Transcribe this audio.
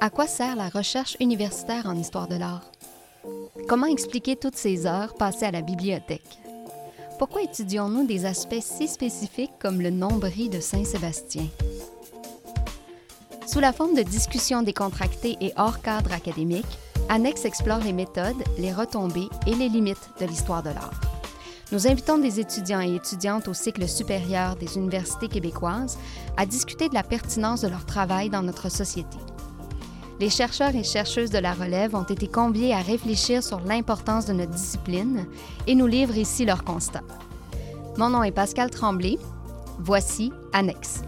À quoi sert la recherche universitaire en histoire de l'art? Comment expliquer toutes ces heures passées à la bibliothèque? Pourquoi étudions-nous des aspects si spécifiques comme le nombril de Saint-Sébastien? Sous la forme de discussions décontractées et hors cadre académique, Annex explore les méthodes, les retombées et les limites de l'histoire de l'art. Nous invitons des étudiants et étudiantes au cycle supérieur des universités québécoises à discuter de la pertinence de leur travail dans notre société. Les chercheurs et chercheuses de la relève ont été conviés à réfléchir sur l'importance de notre discipline et nous livrent ici leurs constats. Mon nom est Pascal Tremblay. Voici Annexe.